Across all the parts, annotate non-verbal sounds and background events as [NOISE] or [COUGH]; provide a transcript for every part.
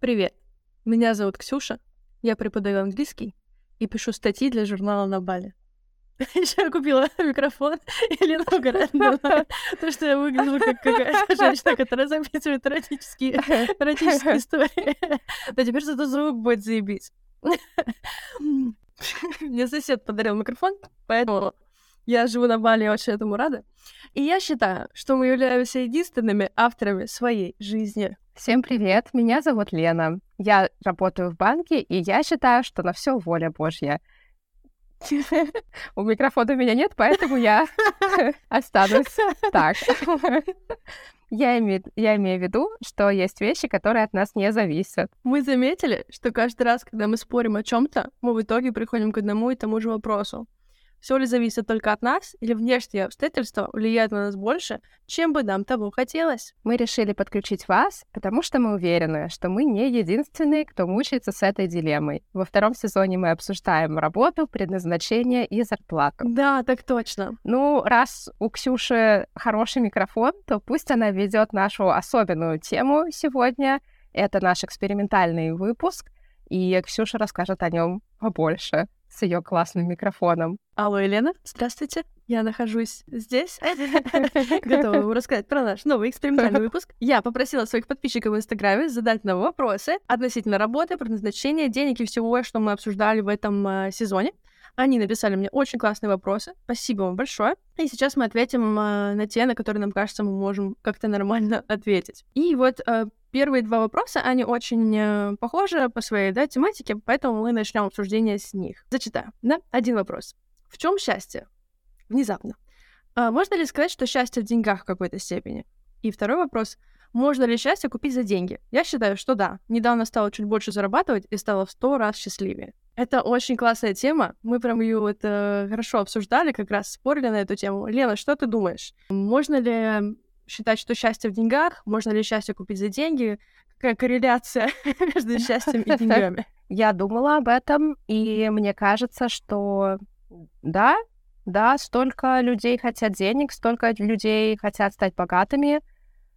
Привет, меня зовут Ксюша, я преподаю английский и пишу статьи для журнала на Бали. [LAUGHS] Еще я купила [LAUGHS] микрофон, и угорает то, что я выгляжу как какая-то женщина, которая записывает эротические, [LAUGHS] эротические истории. Да теперь зато звук будет заебись. Мне сосед подарил микрофон, поэтому я живу на Бали и очень этому рада. И я считаю, что мы являемся единственными авторами своей жизни. Всем привет, меня зовут Лена. Я работаю в банке, и я считаю, что на все воля Божья. У микрофона меня нет, поэтому я [LAUGHS] [LAUGHS] останусь так. [LAUGHS] Я имею, я имею в виду, что есть вещи, которые от нас не зависят. Мы заметили, что каждый раз, когда мы спорим о чем-то, мы в итоге приходим к одному и тому же вопросу. Все ли зависит только от нас, или внешние обстоятельства влияют на нас больше, чем бы нам того хотелось? Мы решили подключить вас, потому что мы уверены, что мы не единственные, кто мучается с этой дилеммой. Во втором сезоне мы обсуждаем работу, предназначение и зарплату. Да, так точно. Ну, раз у Ксюши хороший микрофон, то пусть она ведет нашу особенную тему сегодня. Это наш экспериментальный выпуск, и Ксюша расскажет о нем побольше с ее классным микрофоном. Алло, Елена, здравствуйте. Я нахожусь здесь, [LAUGHS] готова вам рассказать про наш новый экспериментальный [LAUGHS] выпуск. Я попросила своих подписчиков в Инстаграме задать нам вопросы относительно работы, предназначения, денег и всего, что мы обсуждали в этом э, сезоне. Они написали мне очень классные вопросы. Спасибо вам большое. И сейчас мы ответим э, на те, на которые нам кажется, мы можем как-то нормально ответить. И вот э, Первые два вопроса, они очень э, похожи по своей да, тематике, поэтому мы начнем обсуждение с них. Зачитаю. Да? Один вопрос. В чем счастье? Внезапно. А можно ли сказать, что счастье в деньгах в какой-то степени? И второй вопрос. Можно ли счастье купить за деньги? Я считаю, что да. Недавно стала чуть больше зарабатывать и стала в сто раз счастливее. Это очень классная тема. Мы прям ее вот э, хорошо обсуждали, как раз спорили на эту тему. Лена, что ты думаешь? Можно ли считать, что счастье в деньгах? Можно ли счастье купить за деньги? Какая корреляция [LAUGHS] между [LAUGHS] счастьем и деньгами? Я думала об этом, и мне кажется, что да, да, столько людей хотят денег, столько людей хотят стать богатыми.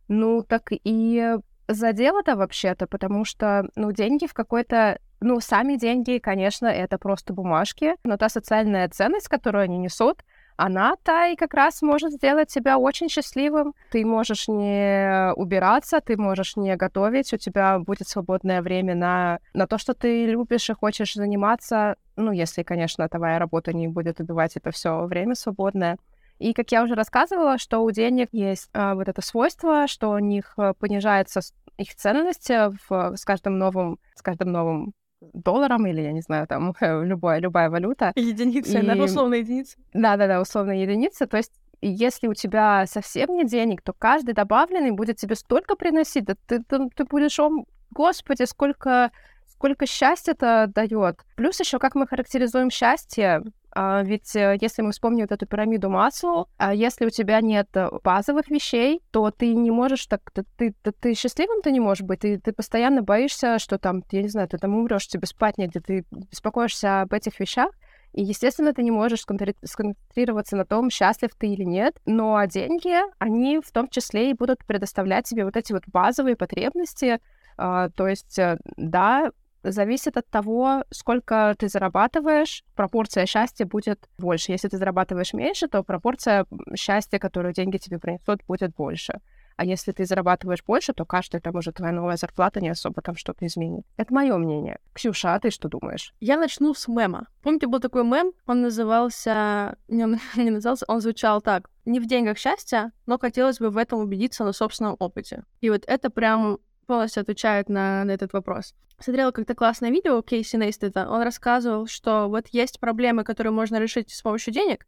Ну, так и задело-то вообще-то, потому что, ну, деньги в какой-то... Ну, сами деньги, конечно, это просто бумажки, но та социальная ценность, которую они несут, она-то и как раз может сделать тебя очень счастливым. Ты можешь не убираться, ты можешь не готовить, у тебя будет свободное время на, на то, что ты любишь и хочешь заниматься. Ну, если, конечно, твоя работа не будет убивать это все время свободное. И, как я уже рассказывала, что у денег есть э, вот это свойство, что у них э, понижается их ценность в, с каждым новым, с каждым новым долларом или, я не знаю, там, [LAUGHS] любая, любая валюта. Единица, и... да, условная единица. Да-да-да, условная единица. То есть если у тебя совсем нет денег, то каждый добавленный будет тебе столько приносить, да ты, ты, ты будешь, о, господи, сколько, сколько счастья это дает. Плюс еще, как мы характеризуем счастье, ведь э, если мы вспомним вот эту пирамиду Маслоу, а если у тебя нет э, базовых вещей, то ты не можешь так, ты, ты, ты, счастливым ты не можешь быть, ты, ты постоянно боишься, что там, я не знаю, ты там умрешь, тебе спать негде, ты беспокоишься об этих вещах, и, естественно, ты не можешь сконцентрироваться на том, счастлив ты или нет. Но деньги, они в том числе и будут предоставлять тебе вот эти вот базовые потребности. Uh, то есть, э, да, зависит от того, сколько ты зарабатываешь, пропорция счастья будет больше. Если ты зарабатываешь меньше, то пропорция счастья, которую деньги тебе принесут, будет больше. А если ты зарабатываешь больше, то каждая там уже твоя новая зарплата не особо там что-то изменит. Это мое мнение. Ксюша, а ты что думаешь? Я начну с мема. Помните, был такой мем, он назывался... [LAUGHS] Не, он [LAUGHS] не назывался, он звучал так. Не в деньгах счастья, но хотелось бы в этом убедиться на собственном опыте. И вот это прям полностью отвечает на, на этот вопрос. Смотрела как-то классное видео Кейси Нейстета. Он рассказывал, что вот есть проблемы, которые можно решить с помощью денег,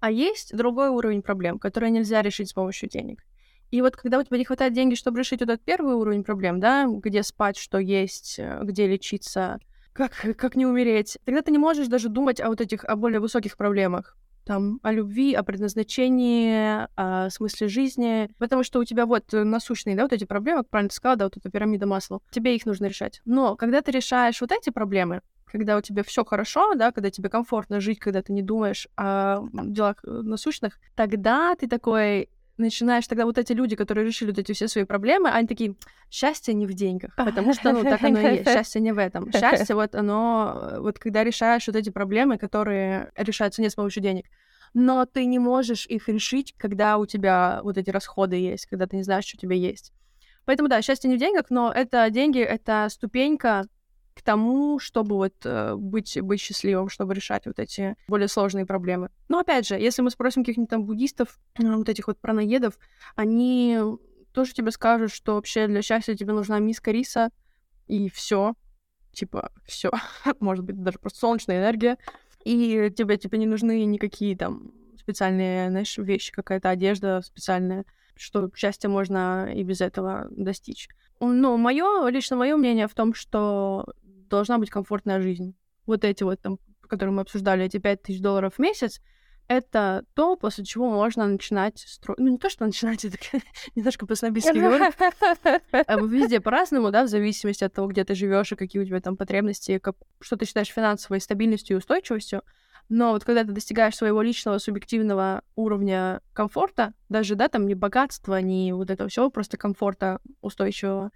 а есть другой уровень проблем, которые нельзя решить с помощью денег. И вот когда у тебя не хватает денег, чтобы решить этот первый уровень проблем, да, где спать, что есть, э, где лечиться, как, как не умереть, тогда ты не можешь даже думать о вот этих, о более высоких проблемах там, о любви, о предназначении, о смысле жизни, потому что у тебя вот насущные, да, вот эти проблемы, как правильно ты сказала, да, вот эта пирамида масла, тебе их нужно решать. Но когда ты решаешь вот эти проблемы, когда у тебя все хорошо, да, когда тебе комфортно жить, когда ты не думаешь о делах насущных, тогда ты такой начинаешь тогда вот эти люди, которые решили вот эти все свои проблемы, они такие, счастье не в деньгах, потому что, ну, так оно и есть, счастье не в этом. Счастье вот оно, вот когда решаешь вот эти проблемы, которые решаются не с помощью денег, но ты не можешь их решить, когда у тебя вот эти расходы есть, когда ты не знаешь, что у тебя есть. Поэтому, да, счастье не в деньгах, но это деньги, это ступенька к тому, чтобы вот э, быть, быть счастливым, чтобы решать вот эти более сложные проблемы. Но опять же, если мы спросим каких-нибудь там буддистов, э, [CLEARS THROAT] вот этих вот праноедов, они тоже тебе скажут, что вообще для счастья тебе нужна миска риса и все, типа все, [LAUGHS] может быть даже просто солнечная энергия, и тебе типа не нужны никакие там специальные, знаешь, вещи, какая-то одежда специальная, что счастье можно и без этого достичь. Ну, мое, лично мое мнение в том, что должна быть комфортная жизнь. Вот эти вот там, которые мы обсуждали, эти 5000 долларов в месяц, это то, после чего можно начинать строить... Ну, не то, что начинать, это [LAUGHS] немножко по-снобистски говорю. А везде по-разному, да, в зависимости от того, где ты живешь и какие у тебя там потребности, как... что ты считаешь финансовой стабильностью и устойчивостью. Но вот когда ты достигаешь своего личного субъективного уровня комфорта, даже, да, там не богатства, не вот этого всего, просто комфорта устойчивого,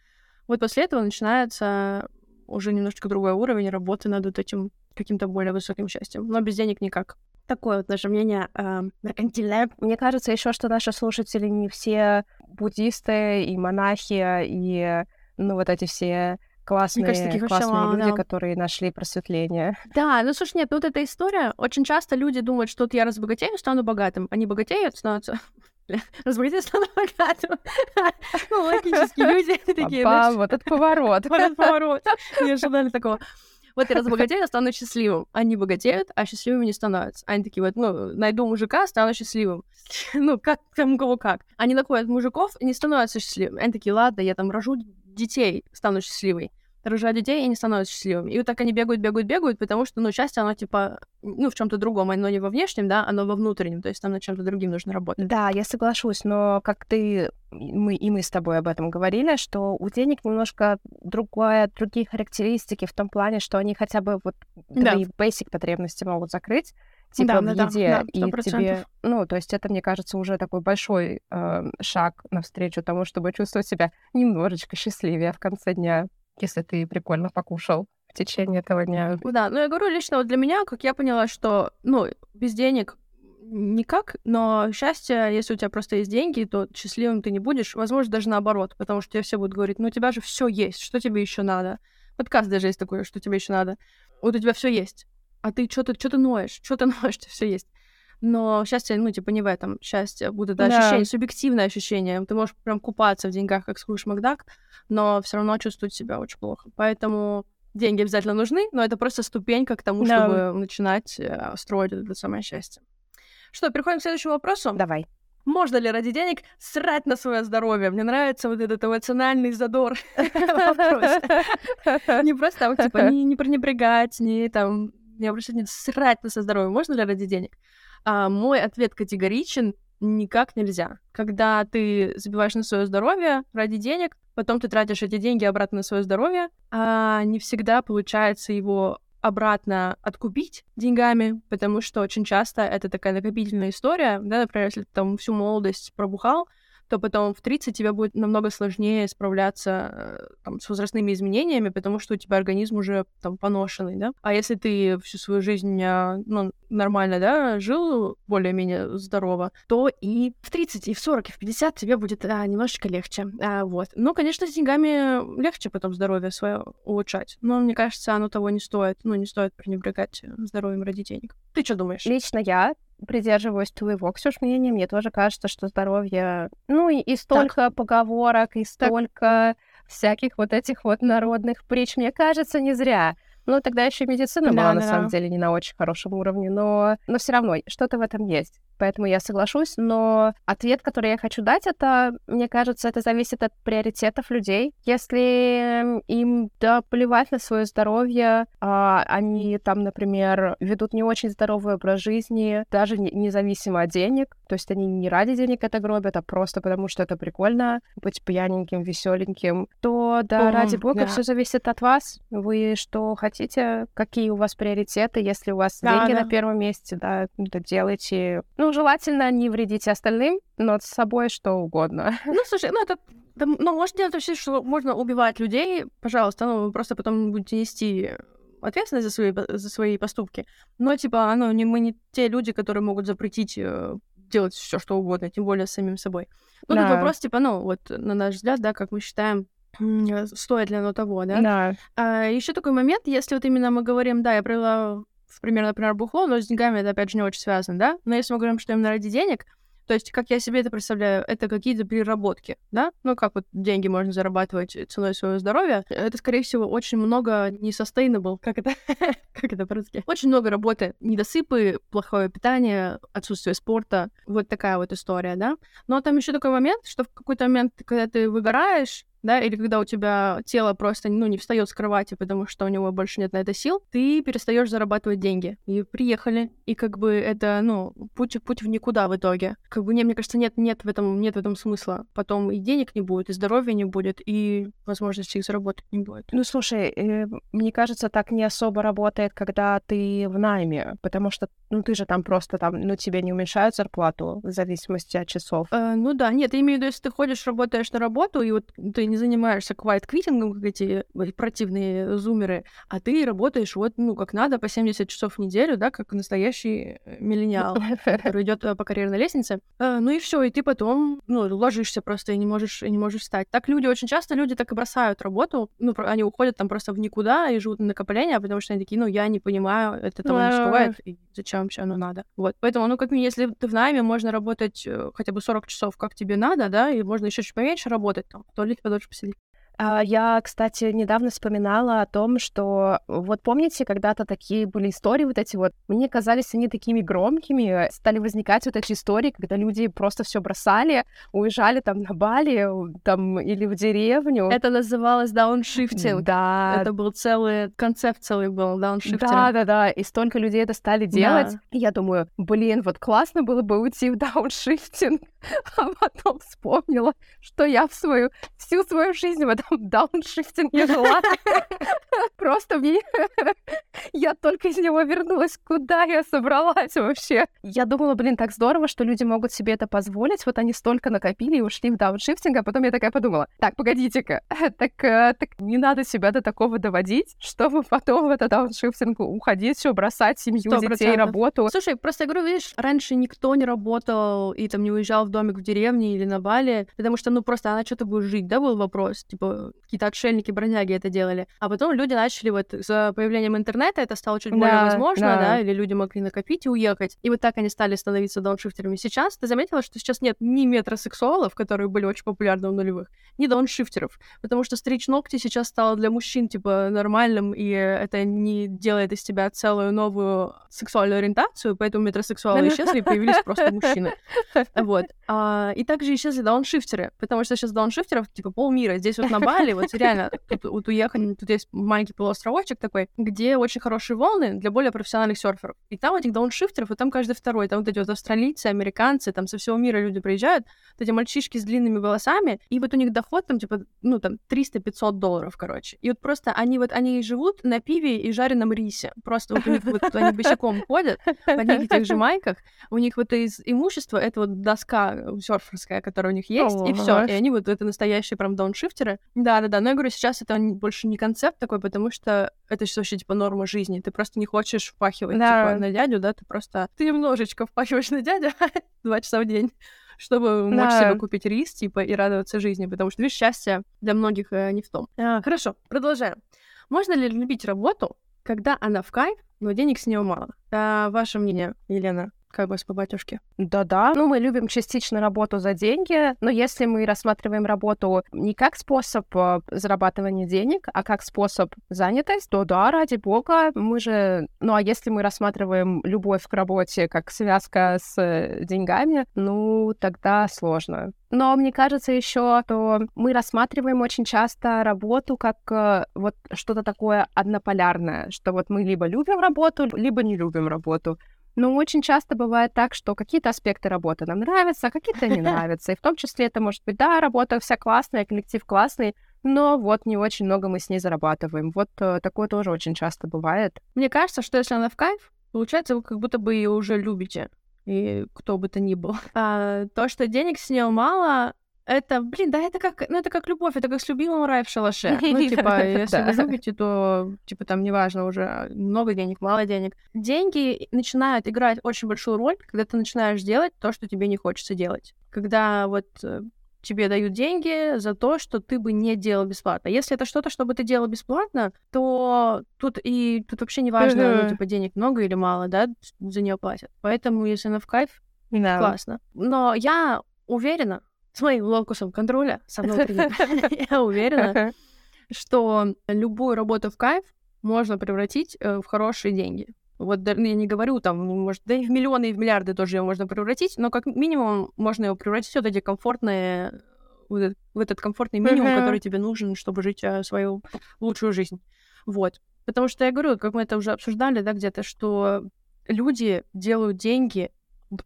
вот после этого начинается уже немножечко другой уровень работы над вот этим каким-то более высоким счастьем. Но без денег никак. Такое вот наше мнение э, меркантильное. Мне кажется еще, что наши слушатели не все буддисты и монахи, и ну вот эти все классные, кажется, классные мало, люди, да. которые нашли просветление. Да, ну слушай, нет, ну вот эта история, очень часто люди думают, что вот я разбогатею, стану богатым. Они богатеют, становятся [LAUGHS] стану богатым. [LAUGHS] Ну, логические люди [LAUGHS] такие, Вот этот поворот. Вот этот поворот. Не ожидали такого. Вот я разбогатею, стану счастливым. Они богатеют, а счастливыми не становятся. Они такие вот, ну, найду мужика, стану счастливым. Ну, как там кого как. Они находят мужиков и не становятся счастливыми. Они такие, ладно, я там рожу детей, стану счастливой рожают детей и не становятся счастливыми. И вот так они бегают, бегают, бегают, потому что, ну, счастье, оно, типа, ну, в чем то другом, оно не во внешнем, да, оно во внутреннем, то есть там над чем-то другим нужно работать. Да, я соглашусь, но как ты, мы и мы с тобой об этом говорили, что у денег немножко другое, другие характеристики в том плане, что они хотя бы вот да. твои basic потребности могут закрыть, типа да, в еде, да, да, и тебе, ну, то есть это, мне кажется, уже такой большой э, шаг навстречу тому, чтобы чувствовать себя немножечко счастливее в конце дня если ты прикольно покушал в течение этого дня. Да, ну я говорю лично вот для меня, как я поняла, что, ну, без денег никак, но счастье, если у тебя просто есть деньги, то счастливым ты не будешь. Возможно, даже наоборот, потому что тебе все будут говорить, ну, у тебя же все есть, что тебе еще надо? Подкаст даже есть такой, что тебе еще надо. Вот у тебя все есть. А ты что-то что-то ноешь, что-то [LAUGHS] ноешь, тебе все есть. Но счастье, ну, типа, не в этом. Счастье будет да. ощущение, субъективное ощущение. Ты можешь прям купаться в деньгах, как Скруш Макдак, но все равно чувствовать себя очень плохо. Поэтому деньги обязательно нужны, но это просто ступенька к тому, да. чтобы начинать э, строить это самое счастье. Что, переходим к следующему вопросу? Давай. Можно ли ради денег срать на свое здоровье? Мне нравится вот этот эмоциональный задор [LAUGHS] Не просто там, типа, не пренебрегать, не там, не обращать, срать на свое здоровье. Можно ли ради денег? А мой ответ категоричен, никак нельзя. Когда ты забиваешь на свое здоровье ради денег, потом ты тратишь эти деньги обратно на свое здоровье, а не всегда получается его обратно откупить деньгами, потому что очень часто это такая накопительная история, да, например, если ты там всю молодость пробухал, то потом в 30 тебе будет намного сложнее справляться э, там, с возрастными изменениями, потому что у тебя организм уже там поношенный, да. А если ты всю свою жизнь а, ну, нормально, да, жил более-менее здорово, то и в 30, и в 40, и в 50 тебе будет а, немножечко легче. А, вот. Ну, конечно, с деньгами легче потом здоровье свое улучшать, но мне кажется, оно того не стоит. Ну, не стоит пренебрегать здоровьем ради денег. Ты что думаешь? Лично я придерживаюсь твоего, Ксюш, мнения. Мне тоже кажется, что здоровье... Ну, и, и столько так. поговорок, и столько так. всяких вот этих вот народных притч. Мне кажется, не зря. Ну, тогда еще и медицина да, была, да. на самом деле, не на очень хорошем уровне, но, но все равно что-то в этом есть поэтому я соглашусь, но ответ, который я хочу дать, это, мне кажется, это зависит от приоритетов людей. Если им да, плевать на свое здоровье, а, они там, например, ведут не очень здоровый образ жизни, даже не, независимо от денег, то есть они не ради денег это гробят, а просто потому, что это прикольно быть пьяненьким, веселеньким, то да, О, ради бога, да. все зависит от вас. Вы что хотите хотите, какие у вас приоритеты, если у вас Да, деньги да. на первом месте, да, то делайте. Ну, желательно не вредите остальным, но с собой что угодно. [LAUGHS] Ну, слушай, ну это... ну, можно делать вообще, что можно убивать людей, пожалуйста, ну, вы просто потом будете нести ответственность за свои, за свои поступки. Но, типа, ну, не, мы не те люди, которые могут запретить э, делать все, что угодно, тем более самим собой. Ну, тут Да. вопрос, типа, ну, вот, на наш взгляд, да, как мы считаем, стоит ли оно того, да? Да. А, еще такой момент, если вот именно мы говорим, да, я привела в пример, например, бухло, но с деньгами это, опять же, не очень связано, да? Но если мы говорим, что именно ради денег, то есть, как я себе это представляю, это какие-то переработки, да? Ну, как вот деньги можно зарабатывать ценой своего здоровья. Это, скорее всего, очень много не sustainable, как это, [LAUGHS] как это по-русски? Очень много работы, недосыпы, плохое питание, отсутствие спорта, вот такая вот история, да? Но там еще такой момент, что в какой-то момент, когда ты выгораешь, да, или когда у тебя тело просто, ну, не встает с кровати, потому что у него больше нет на это сил, ты перестаешь зарабатывать деньги. И приехали, и как бы это, ну, путь, путь в никуда в итоге. Как бы, не, мне кажется, нет, нет в этом, нет в этом смысла. Потом и денег не будет, и здоровья не будет, и возможности их заработать не будет. Ну, слушай, э, мне кажется, так не особо работает, когда ты в найме, потому что, ну, ты же там просто там, ну, тебе не уменьшают зарплату в зависимости от часов. Э, ну да, нет, я имею в виду, если ты ходишь, работаешь на работу, и вот ты не занимаешься квайт квитингом, как эти э, противные зумеры, а ты работаешь вот, ну, как надо, по 70 часов в неделю, да, как настоящий э, миллениал, [LAUGHS] который идет по карьерной лестнице. Э, ну и все, и ты потом, ну, ложишься просто и не можешь, и не можешь встать. Так люди, очень часто люди так и бросают работу, ну, они уходят там просто в никуда и живут на накопления, потому что они такие, ну, я не понимаю, это того не стоит, и зачем вообще оно надо. Вот, поэтому, ну, как минимум, если ты в найме, можно работать э, хотя бы 40 часов, как тебе надо, да, и можно еще чуть поменьше работать, там, в туалете подольше посидеть. А, Я, кстати, недавно вспоминала о том, что вот помните, когда-то такие были истории вот эти вот, мне казались они такими громкими, стали возникать вот эти истории, когда люди просто все бросали, уезжали там на Бали, там или в деревню. Это называлось дауншифтинг. Да, Это был целый концепт целый был дауншифтинг. да, да, да, и столько людей это стали Да. делать. И я думаю, блин, вот классно было бы уйти в дауншифтинг, [LAUGHS] а потом вспомнила, что я в свою всю свою жизнь в этом дауншифтинге жила. [LAUGHS] Просто мне... [LAUGHS] Я только из него вернулась. Куда я собралась вообще? Я думала, блин, так здорово, что люди могут себе это позволить. Вот они столько накопили и ушли в дауншифтинг, а потом я такая подумала, так, погодите-ка, [LAUGHS] так, э, так не надо себя до такого доводить, чтобы потом в этот дауншифтинг уходить, все бросать, семью, Сто детей, процентов. работу. Слушай, просто я говорю, видишь, раньше никто не работал и там не уезжал в домик в деревне или на Бали, потому что, ну, просто она что-то будет жить, да, был вопрос, типа, какие-то отшельники, бродяги это делали. А потом люди начали вот за появлением интернета, это стало чуть более Да, возможно, да. да. или люди могли накопить и уехать. И вот так они стали становиться дауншифтерами. Сейчас ты заметила, что сейчас нет ни метросексуалов, которые были очень популярны в нулевых, ни дауншифтеров, потому что стричь ногти сейчас стало для мужчин, типа, нормальным, и это не делает из тебя целую новую сексуальную ориентацию, поэтому метросексуалы исчезли и появились просто мужчины. Вот. А, и также исчезли дауншифтеры, потому что сейчас дауншифтеров, типа, полмира. Здесь вот на Бали, вот реально, тут, вот уехать, тут есть маленький полуостровочек такой, где очень хорошие волны для более профессиональных серферов. И там этих дауншифтеров, и там каждый второй. Там вот эти вот австралийцы, американцы, там со всего мира люди приезжают, вот эти мальчишки с длинными волосами, и вот у них доход там, типа, ну, там, 300-500 долларов, короче. И вот просто они вот, они живут на пиве и жареном рисе. Просто вот у них вот, они босиком ходят, в одних этих же майках, у них вот из имущества это вот доска серферская, которая у них есть, и все. И они вот это настоящие прям дауншифтеры. Да, да, да. Но я говорю, сейчас это больше не концепт такой, потому что это сейчас вообще типа норма жизни. Ты просто не хочешь впахивать Да. типа на дядю, да, ты просто ты немножечко впахиваешь на дядю [LAUGHS] два часа в день чтобы мочь Да. себе купить рис, типа, и радоваться жизни, потому что, видишь, счастье для многих э, не в том. А, хорошо, продолжаем. Можно ли любить работу, когда она в кайф, но денег с нее мало? А, ваше мнение, Елена, как бы с по батюшке? Да-да. Ну, мы любим частично работу за деньги, но если мы рассматриваем работу не как способ э, зарабатывания денег, а как способ занятости, то да, ради бога, мы же... Ну, а если мы рассматриваем любовь к работе как связка с деньгами, ну, тогда сложно. Но мне кажется еще, что мы рассматриваем очень часто работу как э, вот что-то такое однополярное, что вот мы либо любим работу, либо не любим работу. Но очень часто бывает так, что какие-то аспекты работы нам нравятся, а какие-то не [LAUGHS] нравятся. И в том числе это может быть, да, работа вся классная, коллектив классный, но вот не очень много мы с ней зарабатываем. Вот э, такое тоже очень часто бывает. Мне кажется, что если она в кайф, получается, вы как будто бы ее уже любите, и кто бы то ни был. [LAUGHS] А то, что денег с нее мало, это, блин, да, это как, ну, это как любовь, это как с любимым рай в шалаше. [LAUGHS] Ну, типа, если вы любите, то, типа, там, неважно уже, много денег, мало денег. Деньги начинают играть очень большую роль, когда ты начинаешь делать то, что тебе не хочется делать. Когда вот э, тебе дают деньги за то, что ты бы не делал бесплатно. Если это что-то, что бы ты делал бесплатно, то тут и тут вообще не важно, uh-huh. ну, типа, денег много или мало, да, за нее платят. Поэтому, если она в кайф, no. классно. Но я уверена, с моим локусом контроля, со внутренним, [LAUGHS] [LAUGHS] я уверена, что любую работу в кайф можно превратить э, в хорошие деньги. Вот я не говорю там, ну, может, да и в миллионы, и в миллиарды тоже его можно превратить, но как минимум можно его превратить в вот эти комфортные, в этот комфортный минимум, uh-huh. который тебе нужен, чтобы жить э, свою лучшую жизнь. Вот. Потому что я говорю, как мы это уже обсуждали, да, где-то, что люди делают деньги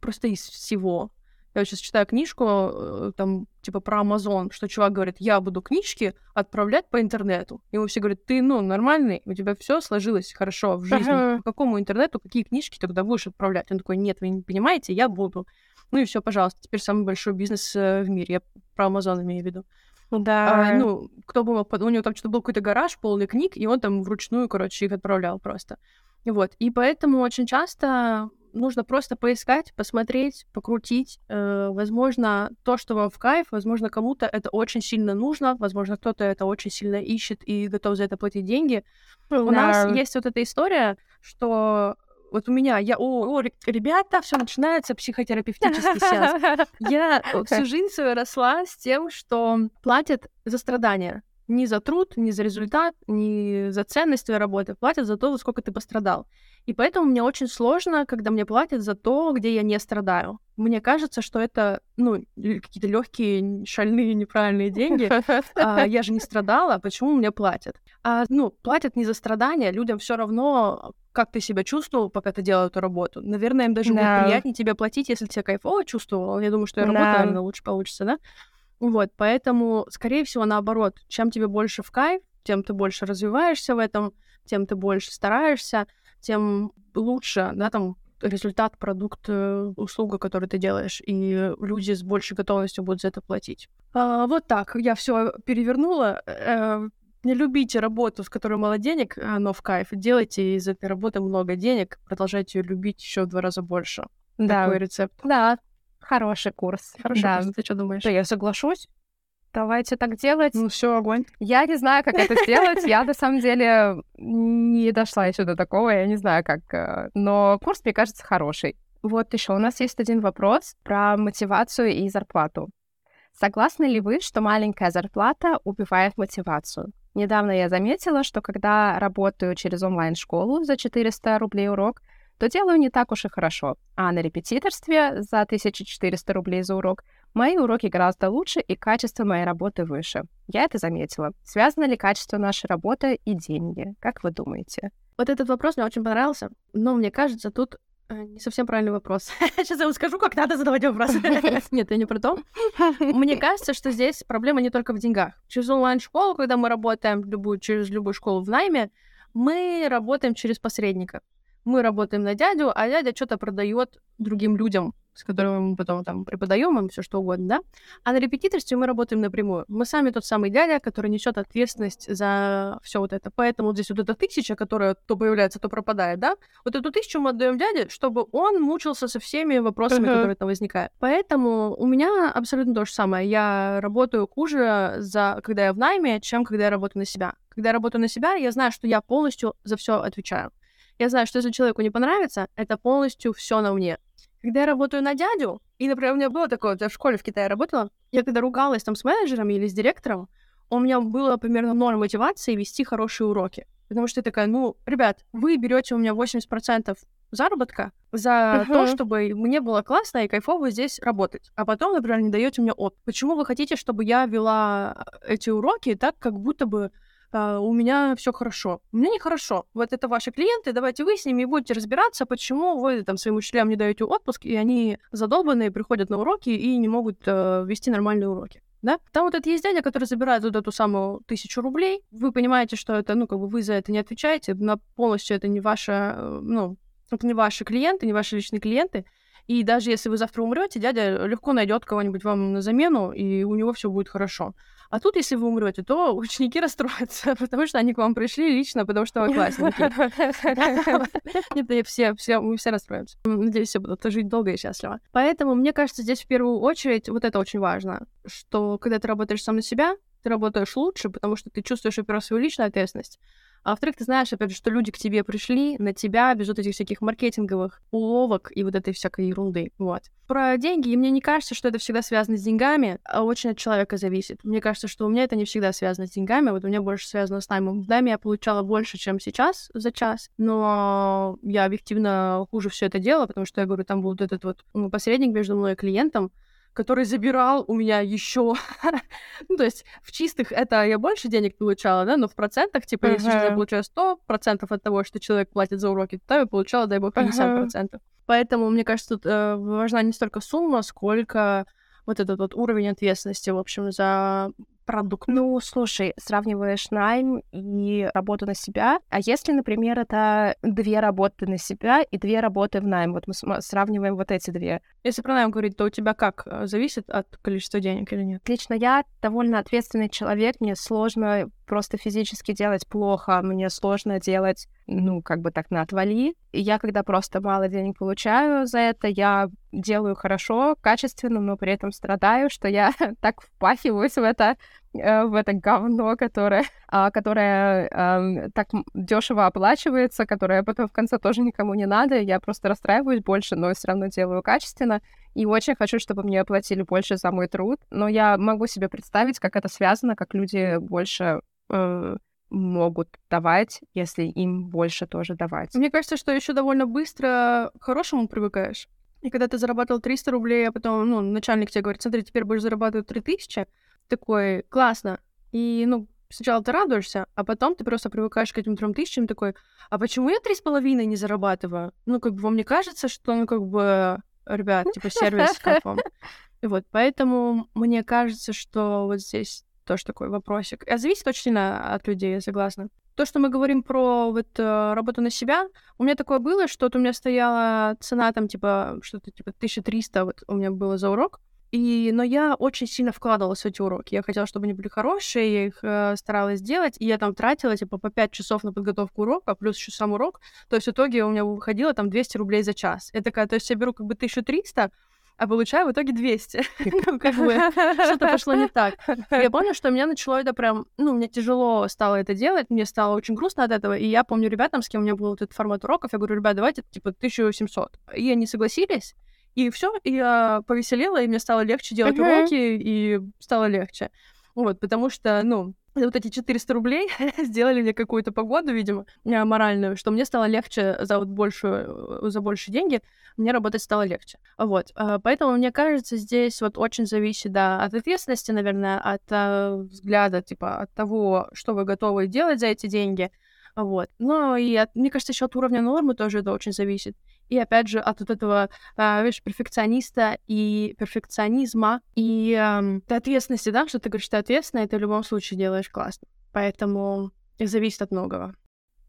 просто из всего. Я сейчас читаю книжку, э, там, типа, про Amazon, что чувак говорит, я буду книжки отправлять по интернету. Ему все говорят, ты, ну, нормальный, у тебя все сложилось хорошо в жизни. Ага. По какому интернету, какие книжки тогда будешь отправлять? Он такой, нет, вы не понимаете, я буду. Ну и все, пожалуйста, теперь самый большой бизнес э, в мире. Я про Amazon имею в виду. Да. А, ну, кто бы мог... У него там что-то был какой-то гараж полный книг, и он там вручную, короче, их отправлял просто. Вот. И поэтому очень часто нужно просто поискать, посмотреть, покрутить. Э, возможно, то, что вам в кайф, возможно, кому-то это очень сильно нужно, возможно, кто-то это очень сильно ищет и готов за это платить деньги. Да. У нас есть вот эта история, что вот у меня, я, о, о ребята, все начинается психотерапевтический сеанс. [LAUGHS] Я всю жизнь свою росла с тем, что платят за страдания. Не за труд, не за результат, не за ценность твоей работы. Платят за то, сколько ты пострадал. И поэтому мне очень сложно, когда мне платят за то, где я не страдаю. Мне кажется, что это, ну, какие-то легкие, шальные, неправильные деньги. [LAUGHS] А, я же не страдала, почему мне платят? А, ну, платят не за страдания, людям все равно, как ты себя чувствовал, пока ты делал эту работу. Наверное, им даже да. будет приятнее тебе платить, если ты себя кайфово чувствовал. Я думаю, что и работа, да. наверное, лучше получится, да? Вот, поэтому, скорее всего, наоборот, чем тебе больше в кайф, тем ты больше развиваешься в этом, тем ты больше стараешься, тем лучше, да, там, результат, продукт, э, услуга, которую ты делаешь, и люди с большей готовностью будут за это платить. А, вот так, я все перевернула. Э, не любите работу, с которой мало денег, но в кайф. Делайте из этой работы много денег, продолжайте ее любить еще в два раза больше. Да. Такой рецепт. Да, хороший курс. Хороший да. курс. Ты что думаешь? Да, я соглашусь. Давайте так делать. Ну все, огонь. Я не знаю, как это сделать. Я на самом деле не дошла еще до такого, я не знаю, как. Э, но курс, мне кажется, хороший. Вот еще у нас есть один вопрос про мотивацию и зарплату. Согласны ли вы, что маленькая зарплата убивает мотивацию? Недавно я заметила, что когда работаю через онлайн-школу за 400 рублей урок, то делаю не так уж и хорошо. А на репетиторстве за 1400 рублей за урок мои уроки гораздо лучше и качество моей работы выше. Я это заметила. Связано ли качество нашей работы и деньги? Как вы думаете? Вот этот вопрос мне очень понравился, но мне кажется, тут э, не совсем правильный вопрос. [LAUGHS] Сейчас я вам скажу, как надо задавать вопрос. [LAUGHS] Нет, я не про то. Мне кажется, что здесь проблема не только в деньгах. Через онлайн-школу, когда мы работаем любую, через любую школу в найме, мы работаем через посредника мы работаем на дядю, а дядя что-то продает другим людям, с которыми мы потом там преподаем им все что угодно, да? А на репетиторстве мы работаем напрямую. Мы сами тот самый дядя, который несет ответственность за все вот это. Поэтому здесь вот эта тысяча, которая то появляется, то пропадает, да? Вот эту тысячу мы отдаем дяде, чтобы он мучился со всеми вопросами, uh-huh. которые там возникают. Поэтому у меня абсолютно то же самое. Я работаю хуже, за, когда я в найме, чем когда я работаю на себя. Когда я работаю на себя, я знаю, что я полностью за все отвечаю. Я знаю, что если человеку не понравится, это полностью все на мне. Когда я работаю на дядю, и, например, у меня было такое, я в школе в Китае работала, я когда ругалась там с менеджером или с директором, у меня было примерно ноль мотивации вести хорошие уроки. Потому что я такая, ну, ребят, вы берете у меня 80% заработка за uh-huh. то, чтобы мне было классно и кайфово здесь работать. А потом, например, не даете мне от. Почему вы хотите, чтобы я вела эти уроки так, как будто бы у меня все хорошо. У меня нехорошо. Вот это ваши клиенты, давайте вы с ними будете разбираться, почему вы там своим учителям не даете отпуск, и они задолбанные приходят на уроки и не могут э, вести нормальные уроки. да? Там вот этот есть дядя, который забирает вот эту самую тысячу рублей. Вы понимаете, что это, ну, как бы вы за это не отвечаете, на полностью это не ваша, э, ну, это не ваши клиенты, не ваши личные клиенты. И даже если вы завтра умрете, дядя легко найдет кого-нибудь вам на замену, и у него все будет хорошо. А тут, если вы умрете, то [LAUGHS] ученики расстроятся, [LAUGHS] потому что они к вам пришли лично, потому что вы классники. [LAUGHS] Нет, все, все, мы все расстроимся. Надеюсь, все будут жить долго и счастливо. Поэтому, мне кажется, здесь в первую очередь вот это очень важно, что когда ты работаешь сам на себя, ты работаешь лучше, потому что ты чувствуешь, во-первых, свою личную ответственность, а во-вторых, ты знаешь, опять же, что люди к тебе пришли на тебя без этих всяких маркетинговых уловок и вот этой всякой ерунды. Вот. Про деньги, и мне не кажется, что это всегда связано с деньгами, а очень от человека зависит. Мне кажется, что у меня это не всегда связано с деньгами, вот у меня больше связано с наймом. В найме я получала больше, чем сейчас за час, но я объективно хуже все это делала, потому что я говорю, там был вот этот вот ну, посредник между мной и клиентом, который забирал у меня еще. [LAUGHS] ну, то есть в чистых это я больше денег получала, да, но в процентах, типа, uh-huh. если я получаю 100% от того, что человек платит за уроки, то я получала, дай бог, 50%. Uh-huh. Поэтому, мне кажется, тут э, важна не столько сумма, сколько вот этот вот уровень ответственности, в общем, за продукт. Ну, слушай, сравниваешь найм и работу на себя. А если, например, это две работы на себя и две работы в найм, вот мы сравниваем вот эти две. Если про найм говорить, то у тебя как? Э, зависит от количества денег или нет? Лично я довольно ответственный человек, мне сложно просто физически делать плохо, мне сложно делать, ну, как бы так на отвали. И я, когда просто мало денег получаю за это, я делаю хорошо, качественно, но при этом страдаю, что я [LAUGHS] так впахиваюсь в это, в это говно, которое, [LAUGHS] а, которое эм, так дешево оплачивается, которое потом в конце тоже никому не надо. Я просто расстраиваюсь больше, но все равно делаю качественно. И очень хочу, чтобы мне оплатили больше за мой труд. Но я могу себе представить, как это связано, как люди больше э, могут давать, если им больше тоже давать. Мне кажется, что еще довольно быстро к хорошему привыкаешь. И когда ты зарабатывал 300 рублей, а потом, ну, начальник тебе говорит, смотри, теперь будешь зарабатывать 3000, такой, классно. И, ну, сначала ты радуешься, а потом ты просто привыкаешь к этим трем тысячам, такой, а почему я три с половиной не зарабатываю? Ну, как бы вам не кажется, что, ну, как бы, ребят, типа, сервис вам? [LAUGHS] И вот, поэтому мне кажется, что вот здесь тоже такой вопросик. Это зависит очень сильно от людей, я согласна. То, что мы говорим про вот э, работу на себя, у меня такое было, что вот у меня стояла цена там типа что-то типа 1300 вот у меня было за урок, и, но я очень сильно вкладывалась в эти уроки. Я хотела, чтобы они были хорошие, я их э, старалась делать, и я там тратила типа по 5 часов на подготовку урока, плюс еще сам урок. То есть в итоге у меня выходило там 200 рублей за час. Это такая, то есть я беру как бы 1300, а получаю в итоге 200. [LAUGHS] Ну, как бы что-то пошло не так. Я [LAUGHS] помню, что меня начало это прям, ну, мне тяжело стало это делать, мне стало очень грустно от этого, и я помню ребятам, с кем у меня был этот формат уроков, я говорю, ребят, давайте, типа, 1700. И они согласились, и все, и я повеселела, и мне стало легче делать уроки, и стало легче. Вот, потому что, ну, вот эти 400 рублей [LAUGHS] сделали мне какую-то погоду, видимо, э, моральную, что мне стало легче за вот большую, э, за больше деньги, мне работать стало легче. Вот. Э, поэтому, мне кажется, здесь вот очень зависит, да, от ответственности, наверное, от взгляда, типа, от того, что вы готовы делать за эти деньги. Вот. Но и, от, мне кажется, еще от уровня нормы тоже это очень зависит. И опять же, от вот этого, а, видишь, перфекциониста и перфекционизма, и э, ответственности, да, что ты говоришь, ты ответственна, и ты в любом случае делаешь классно. Поэтому зависит от многого.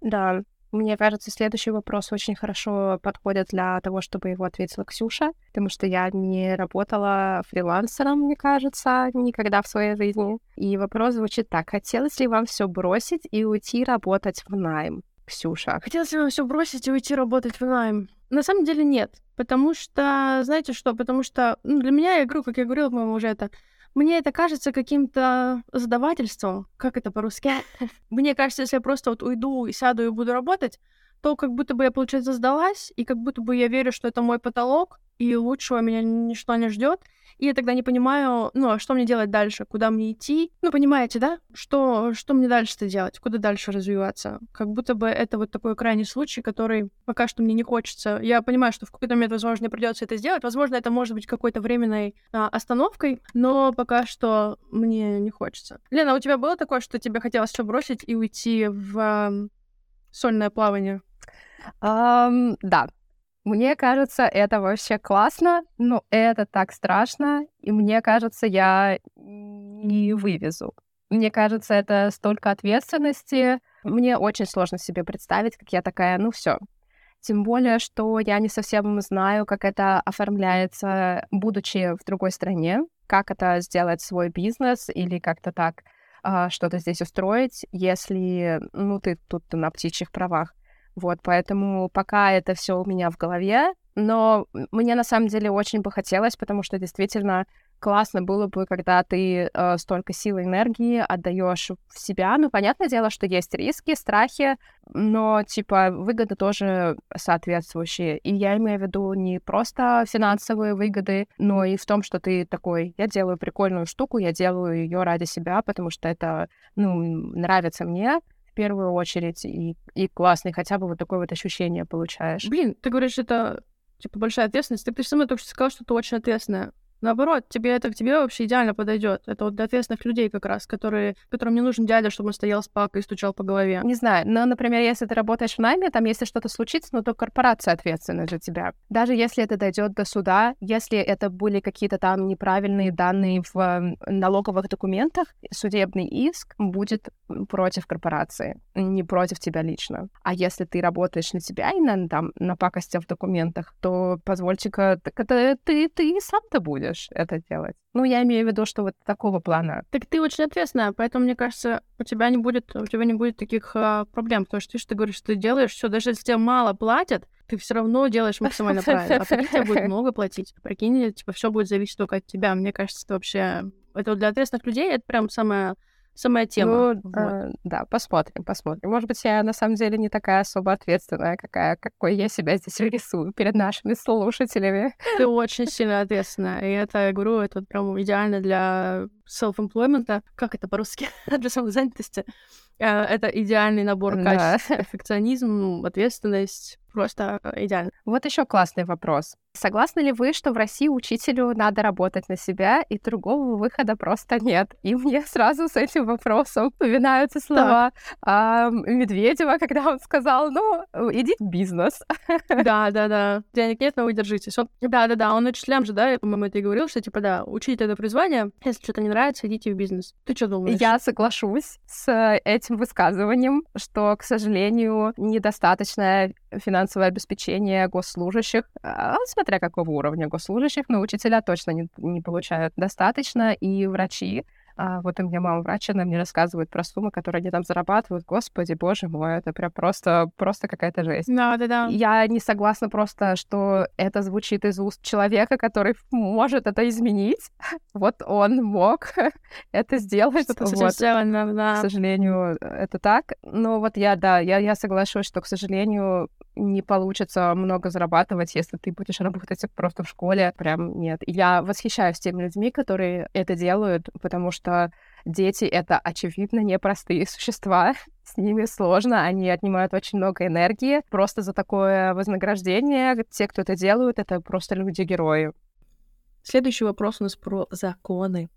Да, мне кажется, следующий вопрос очень хорошо подходит для того, чтобы его ответила Ксюша, потому что я не работала фрилансером, мне кажется, никогда в своей жизни. И вопрос звучит так. Хотелось ли вам все бросить и уйти работать в найм? Ксюша. Хотелось ли вам все бросить и уйти работать в найм? На самом деле нет. Потому что, знаете что, потому что ну, для меня, говорю, как я говорила, по-моему, уже это, мне это кажется каким-то задавательством. Как это по-русски? [LAUGHS] Мне кажется, если я просто вот уйду и сяду и буду работать, то как будто бы я, получается, сдалась, и как будто бы я верю, что это мой потолок, и лучшего меня ничто не ждет. И я тогда не понимаю, ну, а что мне делать дальше, куда мне идти. Ну, понимаете, да? Что, что мне дальше-то делать, куда дальше развиваться? Как будто бы это вот такой крайний случай, который пока что мне не хочется. Я понимаю, что в какой-то момент, возможно, мне придется это сделать. Возможно, это может быть какой-то временной а, остановкой, но пока что мне не хочется. Лена, у тебя было такое, что тебе хотелось все бросить и уйти в а, сольное плавание? Um, да, Мне кажется, это вообще классно, но это так страшно, и мне кажется, я не вывезу. Мне кажется, это столько ответственности. Мне очень сложно себе представить, как я такая, ну все. Тем более, что я не совсем знаю, как это оформляется, будучи в другой стране, как это сделать свой бизнес или как-то так а, что-то здесь устроить, если, ну, ты тут на птичьих правах. Вот, поэтому пока это все у меня в голове, но мне на самом деле очень бы хотелось, потому что действительно классно было бы, когда ты э, столько сил и энергии отдаешь в себя. Ну, понятное дело, что есть риски, страхи, но, типа, выгоды тоже соответствующие. И я имею в виду не просто финансовые выгоды, но и в том, что ты такой, я делаю прикольную штуку, я делаю ее ради себя, потому что это, ну, нравится мне, в первую очередь, и, и классный, хотя бы вот такое вот ощущение получаешь. Блин, ты говоришь, это типа большая ответственность. Так ты же сама только что сказала, что ты очень ответственная. Наоборот, тебе это к тебе вообще идеально подойдет. Это вот для ответственных людей как раз, которые, которым не нужен дядя, чтобы он стоял с палкой и стучал по голове. Не знаю, но, например, если ты работаешь в найме, там, если что-то случится, ну, то корпорация ответственна за тебя. Даже если это дойдет до суда, если это были какие-то там неправильные данные в налоговых документах, судебный иск будет против корпорации, не против тебя лично. А если ты работаешь на себя и на, там, на пакости в документах, то позвольте-ка, ты, ты сам-то будешь будешь это делать. Ну, я имею в виду, что вот такого плана. Так ты очень ответственная, поэтому, мне кажется, у тебя не будет, у тебя не будет таких а, проблем, потому что ты, что ты говоришь, что ты делаешь все, даже если тебе мало платят, ты все равно делаешь максимально [LAUGHS] правильно. А прикинь, тебе будет много платить. Прикинь, типа, все будет зависеть только от тебя. Мне кажется, это вообще... Это для ответственных людей это прям самое самая тема. Ну, вот. э, да, посмотрим, посмотрим. Может быть, я на самом деле не такая особо ответственная, какая, какой я себя здесь рисую перед нашими слушателями. Ты очень сильно ответственная. И это, я говорю, это прям идеально для self-employment. Как это по-русски? [LAUGHS] для самозанятости. Э, это идеальный набор качеств. Да. Перфекционизм, ответственность, просто идеально. Вот еще классный вопрос. Согласны ли вы, что в России учителю надо работать на себя, и другого выхода просто нет? И мне сразу с этим вопросом вспоминаются слова да. э, Медведева, когда он сказал, ну, иди в бизнес. [LAUGHS] Да, да, да. Денег нет, но вы держитесь. Он... Да, да, да. Он учителям же, да, по-моему, это и говорил, что, типа, да, учитель — это призвание. Если что-то не нравится, идите в бизнес. Ты что думаешь? Я соглашусь с этим высказыванием, что, к сожалению, недостаточное финансовое обеспечение госслужащих, а, смотря какого уровня госслужащих, но учителя точно не, не получают достаточно, и врачи а, вот у меня мама врач, она мне рассказывает про суммы, которые они там зарабатывают. Господи, боже мой, это прям просто, просто какая-то жесть. Да, да, да. Я не согласна просто, что это звучит из уст человека, который [LAUGHS] может это изменить. [LAUGHS] Вот он мог [LAUGHS] это сделать. Что-то вот. сделано, да. К сожалению, это так. Но вот я, да, я, я соглашусь, что, к сожалению, не получится много зарабатывать, если ты будешь работать просто в школе. Прям нет. Я восхищаюсь теми людьми, которые это делают, потому что дети — это, очевидно, непростые [LAUGHS] существа. С ними сложно, они отнимают очень много энергии. Просто за такое вознаграждение те, кто это делают, это просто люди-герои. Следующий вопрос у нас про законы.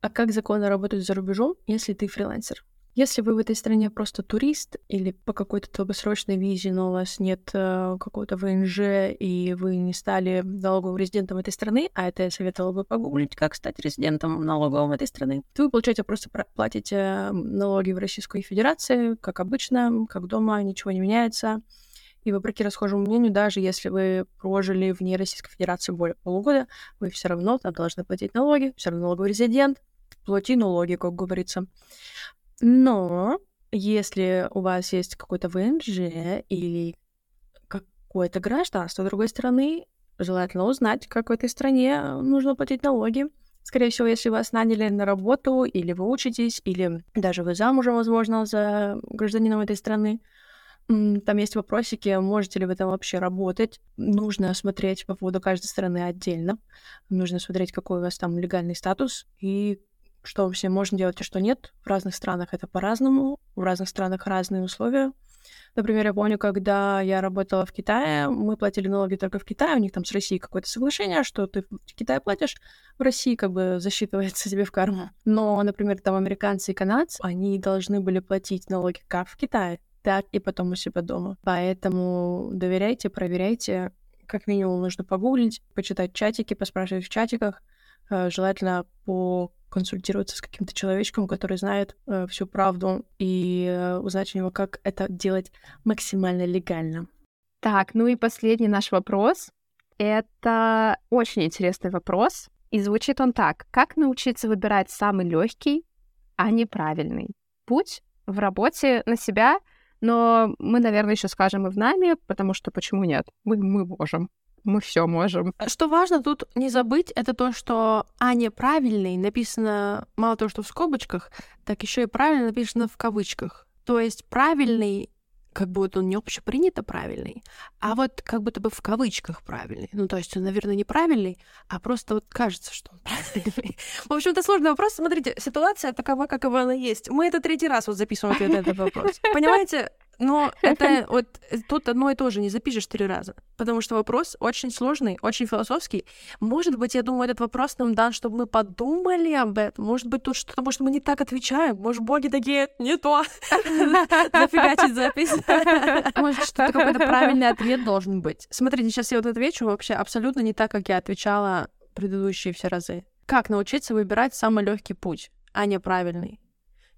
А как законы работают за рубежом, если ты фрилансер? Если вы в этой стране просто турист или по какой-то долгосрочной визе, но у вас нет э, какого-то ВНЖ, и вы не стали налоговым резидентом этой страны, а это я советовала бы погуглить, как стать резидентом налоговым этой страны, то вы, получаете, просто платите налоги в Российской Федерации, как обычно, как дома, ничего не меняется. И вопреки расхожему мнению, даже если вы прожили вне Российской Федерации более полугода, вы все равно там должны платить налоги, все равно налоговый резидент, плати налоги, как говорится. Но если у вас есть какой-то ВНЖ или какое-то гражданство другой страны, желательно узнать, как в этой стране нужно платить налоги. Скорее всего, если вас наняли на работу, или вы учитесь, или даже вы замужем, возможно, за гражданином этой страны, там есть вопросики, можете ли вы там вообще работать. Нужно смотреть по поводу каждой страны отдельно. Нужно смотреть, какой у вас там легальный статус и что вообще можно делать и что нет. В разных странах это по-разному, в разных странах разные условия. Например, я помню, когда я работала в Китае, мы платили налоги только в Китае, у них там с Россией какое-то соглашение, что ты в Китае платишь, в России как бы засчитывается [LAUGHS] себе в карму. Но, например, там американцы и канадцы, они должны были платить налоги как в Китае, так и потом у себя дома. Поэтому доверяйте, проверяйте. Как минимум нужно погуглить, почитать чатики, поспрашивать в чатиках. Э, желательно поконсультироваться с каким-то человечком, который знает э, всю правду, и э, узнать у него, как это делать максимально легально. Так, ну и последний наш вопрос. Это очень интересный вопрос. И звучит он так. Как научиться выбирать самый легкий, а не правильный путь в работе на себя? Но мы, наверное, еще скажем и в нами, потому что почему нет? Мы, мы можем. Мы все можем. Что важно тут не забыть, это то, что А неправильный написано мало того, что в скобочках, так еще и правильно написано в кавычках. То есть правильный как будто он не общепринято правильный, а вот как будто бы в кавычках правильный. Ну, то есть он, наверное, неправильный, а просто вот кажется, что он правильный. В общем, это сложный вопрос. Смотрите, ситуация такова, какова она есть. Мы это третий раз вот записываем ответ на этот вопрос. Понимаете, но [LAUGHS] это вот э, тут одно и то же не запишешь три раза, потому что вопрос очень сложный, очень философский. Может быть, я думаю, этот вопрос нам дан, чтобы мы подумали об этом. Может быть, тут что-то, может, мы не так отвечаем. Может, боги такие, не то. [LAUGHS] Зафигачить запись. [LAUGHS] Может, что-то какой-то правильный ответ должен быть. Смотрите, сейчас я вот отвечу вообще абсолютно не так, как я отвечала предыдущие все разы. Как научиться выбирать самый легкий путь, а не правильный?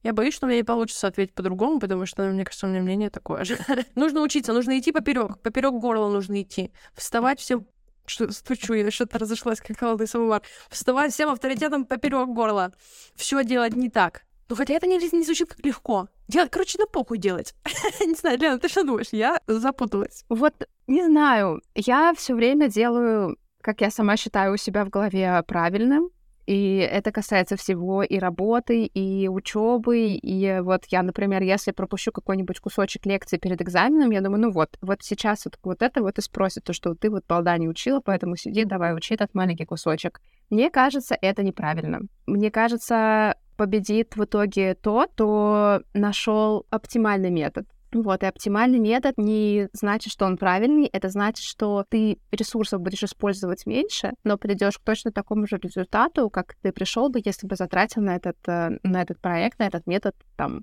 Я боюсь, что меня не получится ответить по-другому, потому что, мне кажется, у меня мнение такое же. [LAUGHS] нужно учиться, нужно идти поперек, поперек горла нужно идти. Вставать всем что стучу, я что-то разошлась, как холодный самовар. Вставать всем авторитетом поперек горла. Все делать не так. Ну, хотя это не, не звучит как легко. Делать, короче, на похуй делать. [LAUGHS] не знаю, Лена, ты что думаешь? Я запуталась. Вот, не знаю. Я все время делаю, как я сама считаю у себя в голове правильным. И это касается всего и работы, и учебы. И вот я, например, если пропущу какой-нибудь кусочек лекции перед экзаменом, я думаю, ну вот, вот сейчас вот, вот это вот и спросит, то, что ты вот полда не учила, поэтому сиди, давай учи этот маленький кусочек. Мне кажется, это неправильно. Мне кажется, победит в итоге тот, кто нашел оптимальный метод. Вот, и оптимальный метод не значит, что он правильный, это значит, что ты ресурсов будешь использовать меньше, но придешь к точно такому же результату, как ты пришел бы, если бы затратил на этот, э, на этот проект, на этот метод там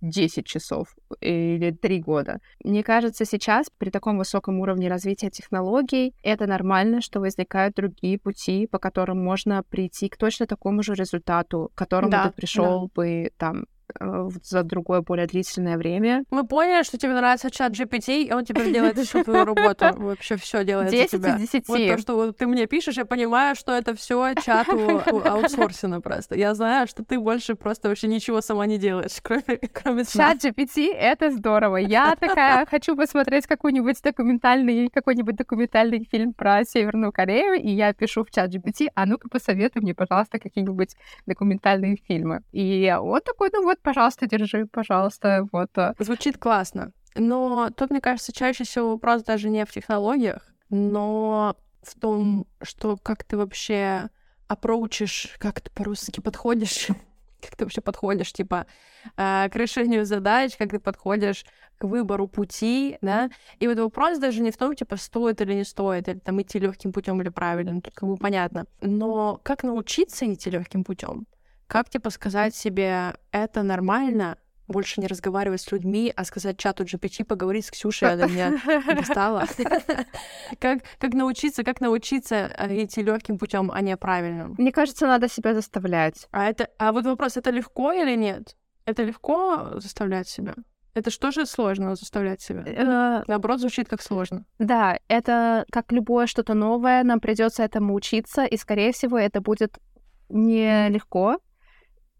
10 а, часов или 3 года. Мне кажется, сейчас при таком высоком уровне развития технологий это нормально, что возникают другие пути, по которым можно прийти к точно такому же результату, к которому да, ты пришел да. бы там Э, за другое более длительное время. Мы поняли, что тебе нравится чат GPT, и он теперь делает всю твою работу. [LAUGHS] Вообще все делает 10 за тебя. из 10. Вот то, что ты мне пишешь, я понимаю, что это все чату аутсорсено просто. Я знаю, что ты больше просто вообще ничего сама не делаешь, кроме, кроме Чат GPT — это здорово. Я такая хочу посмотреть какой-нибудь документальный, какой-нибудь документальный фильм про Северную Корею, и я пишу в чат GPT, а ну-ка посоветуй мне, пожалуйста, какие-нибудь документальные фильмы. И он такой, ну вот, пожалуйста, держи, пожалуйста, вот. Звучит классно. Но тут, мне кажется, чаще всего вопрос даже не в технологиях, но в том, что как ты вообще опроучишь, как ты по-русски подходишь, [LAUGHS] как ты вообще подходишь, типа, э, к решению задач, как ты подходишь к выбору пути, да, и вот вопрос даже не в том, типа, стоит или не стоит, или там идти легким путем или правильным, тут как бы понятно, но как научиться идти легким путем? Как, типа, сказать себе, это нормально, больше не разговаривать с людьми, а сказать чату GPT, поговорить с Ксюшей, она меня достала. [LAUGHS] Как, как научиться, как научиться э, идти легким путем, а не правильным? Мне кажется, надо себя заставлять. А это, а вот вопрос, это легко или нет? Это легко заставлять себя? Это что же сложно заставлять себя? Э, Наоборот, звучит как сложно. Да, это как любое что-то новое, нам придется этому учиться, и, скорее всего, это будет нелегко,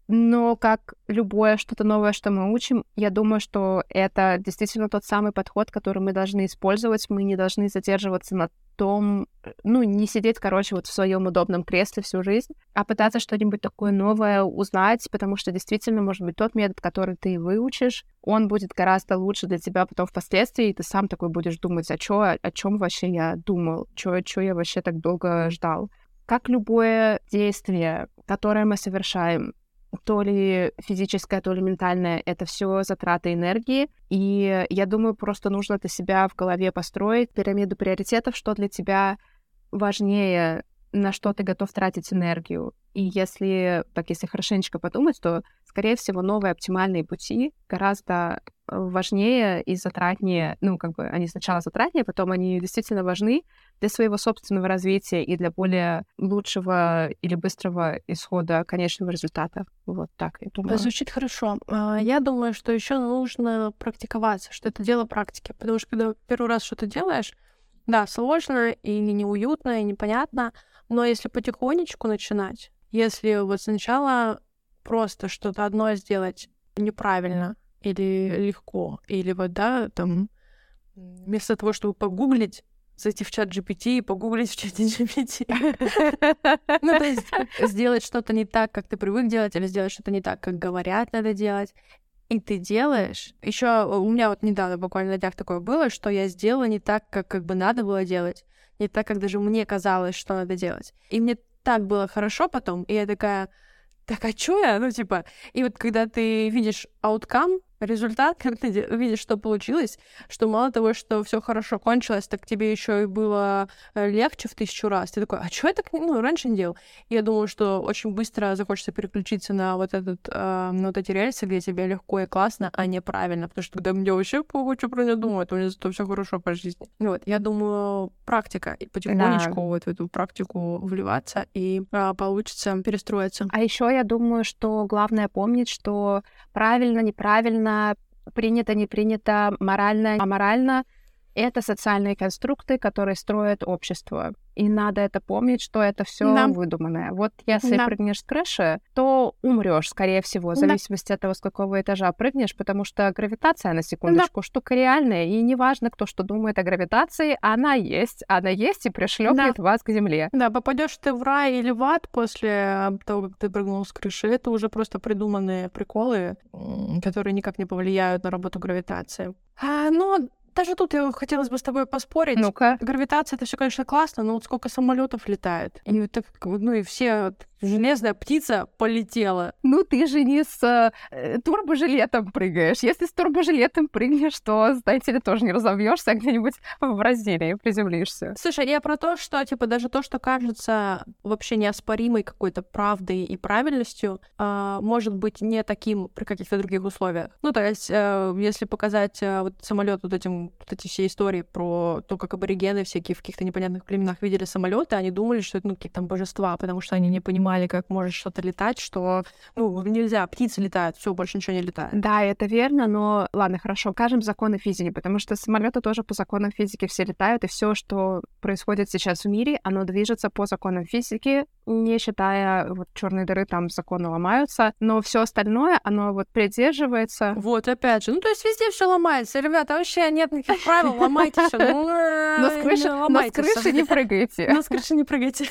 но как любое что-то новое, что мы учим, я думаю, что это действительно тот самый подход, который мы должны использовать. Мы не должны задерживаться на том, ну, не сидеть, короче, вот в своем удобном кресле всю жизнь, а пытаться что-нибудь такое новое узнать, потому что действительно, может быть, тот метод, который ты выучишь, он будет гораздо лучше для тебя потом впоследствии, и ты сам такой будешь думать, а чё, о чем вообще я думал, что я вообще так долго ждал. Как любое действие, которое мы совершаем, то ли физическое, то ли ментальное, это все затраты энергии. И я думаю, просто нужно для себя в голове построить пирамиду приоритетов, что для тебя важнее, на что ты готов тратить энергию. И если, так если хорошенечко подумать, то, скорее всего, новые оптимальные пути гораздо важнее и затратнее, ну, как бы они сначала затратнее, потом они действительно важны для своего собственного развития и для более лучшего или быстрого исхода конечного результата. Вот так, я думаю. Звучит хорошо. А, я думаю, что еще нужно практиковаться, что это дело практики. Потому что когда первый раз что-то делаешь, да, сложно и неуютно, и непонятно, но если потихонечку начинать, если вот сначала просто что-то одно сделать неправильно или легко, или вот, да, там, вместо того, чтобы погуглить, зайти в чат GPT и погуглить в чате GPT. [LAUGHS] Ну, то есть [LAUGHS] сделать что-то не так, как ты привык делать, или сделать что-то не так, как говорят, надо делать. И ты делаешь. Еще у меня вот недавно, буквально на днях такое было, что я сделала не так, как как бы надо было делать. Не так, как даже мне казалось, что надо делать. И мне так было хорошо потом, и я такая, так а чё я? Ну, типа, и вот когда ты видишь ауткам, результат, [LAUGHS] как ты видишь, что получилось, что мало того, что все хорошо кончилось, так тебе еще и было э, легче в тысячу раз. Ты такой, а что я так ну, раньше не делал? И я думаю, что очень быстро захочется переключиться на вот этот, э, на вот эти рельсы, где тебе легко и классно, а не правильно, потому что когда мне вообще что про меня думают, у меня зато все хорошо по жизни. Вот, я думаю, практика, и потихонечку да. вот в эту практику вливаться, и э, получится перестроиться. А еще я думаю, что главное помнить, что правильно, неправильно социально принято, не принято, морально, аморально. Это социальные конструкты, которые строят общество. И надо это помнить, что это все да. выдуманное. Вот если да. прыгнешь с крыши, то умрешь, скорее всего, в зависимости да. от того, с какого этажа прыгнешь, потому что гравитация, на секундочку, да. штука реальная. И неважно, кто что думает о гравитации, она есть. Она есть и пришлепнет да. вас к земле. Да, попадешь ты в рай или в ад после того, как ты прыгнул с крыши, это уже просто придуманные приколы, которые никак не повлияют на работу гравитации. А, но даже тут я хотелось бы с тобой поспорить. Ну-ка. Гравитация это все, конечно, классно, но вот сколько самолетов летает. И вот так, ну и все железная птица полетела. Ну, ты же не с э, турбожилетом прыгаешь. Если с турбожилетом прыгнешь, то, знаете ли, тоже не разовьешься, а где-нибудь в Бразилии приземлишься. Слушай, я про то, что, типа, даже то, что кажется вообще неоспоримой какой-то правдой и правильностью, э, может быть не таким при каких-то других условиях. Ну, то есть, э, если показать э, вот самолет вот этим, вот эти все истории про то, как аборигены всякие в каких-то непонятных племенах видели самолеты, они думали, что это, ну, какие-то там божества, потому что они не понимали понимали, как может что-то летать, что, ну, нельзя, птицы летают, все, больше ничего не летает. Да, это верно, но ладно, хорошо, скажем законы физики, потому что самолеты тоже по законам физики все летают, и все, что происходит сейчас в мире, оно движется по законам физики, не считая вот черные дыры, там законы ломаются, но все остальное, оно вот придерживается. Вот, опять же, ну то есть везде все ломается, ребята, вообще нет никаких правил, ломайте все. Ну, [LAUGHS] но с крыши, [LAUGHS] но с крыши не прыгайте. Но с крыши не прыгайте.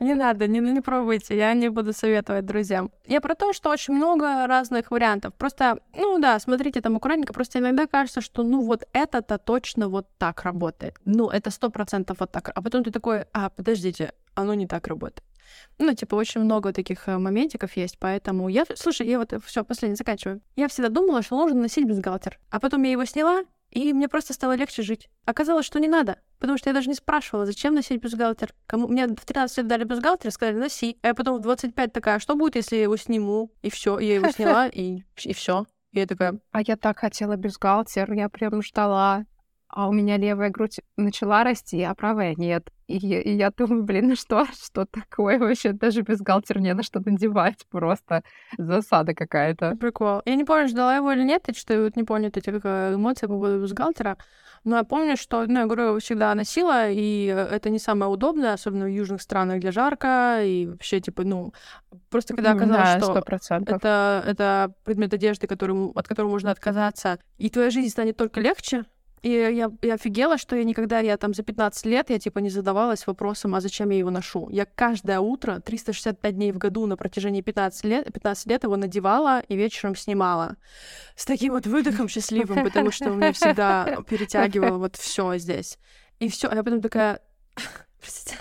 Не надо, не, не пробуйте, я не буду советовать друзьям. Я про то, что очень много разных вариантов. Просто, ну да, смотрите там аккуратненько, просто иногда кажется, что ну вот это-то точно вот так работает. Ну, это сто процентов вот так. А потом ты такой, а, подождите, оно не так работает. Ну, типа, очень много таких э, моментиков есть, поэтому я... Слушай, я вот все, последний заканчиваю. Я всегда думала, что нужно носить бюстгальтер. А потом я его сняла, и мне просто стало легче жить. Оказалось, что не надо, потому что я даже не спрашивала, зачем носить бюстгальтер. Кому... Мне в 13 лет дали бюстгальтер, сказали, носи. А я потом в 25 такая, что будет, если я его сниму? И все, я его сняла, [LAUGHS] и, и все. И я такая... А я так хотела бюстгальтер, я прям ждала а у меня левая грудь начала расти, а правая нет. И, и я думаю, блин, ну [LAUGHS] что, что такое вообще? Даже без галтер не на что надевать, просто засада какая-то. Прикол. Я не помню, ждала его или нет, и что вот не помню эти э, эмоции по поводу бюстгальтера, но я помню, что, ну, я говорю, его всегда носила, и это не самое удобное, особенно в южных странах, где жарко, и вообще, типа, ну, просто когда оказалось, да, что это, это предмет одежды, который, от которого можно отказаться, и твоя жизнь станет только легче, и я, я офигела, что я никогда, я там за 15 лет, я типа не задавалась вопросом, а зачем я его ношу. Я каждое утро, 365 дней в году на протяжении 15 лет, 15 лет его надевала и вечером снимала. С таким вот выдохом счастливым, потому что у меня всегда перетягивало вот все здесь. И все, а я потом такая... [LAUGHS] Простите.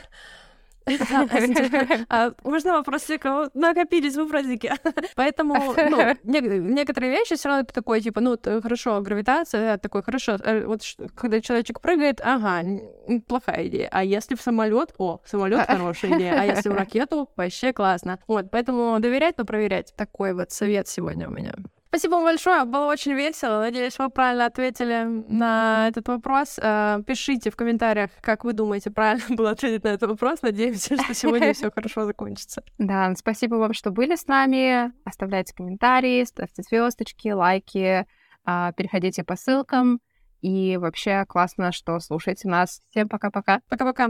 [LAUGHS] А, можно вопрос, кого накопились вопросики? [LAUGHS] Поэтому, ну, некоторые вещи все равно это такой, типа, ну, хорошо, гравитация, такой, хорошо, э, вот когда человечек прыгает, ага, плохая идея. А если в самолет, о, самолет хорошая идея. А если в ракету, вообще классно. Вот, поэтому доверять, но проверять. Такой вот совет сегодня у меня. Спасибо вам большое, было очень весело. Надеюсь, вы правильно ответили на этот вопрос. Э, пишите в комментариях, как вы думаете, правильно [LAUGHS] было ответить на этот вопрос. Надеемся, что сегодня [LAUGHS] все хорошо закончится. Да, спасибо вам, что были с нами. Оставляйте комментарии, ставьте звездочки, лайки, а, переходите по ссылкам. И вообще классно, что слушаете нас. Всем пока-пока. Пока-пока.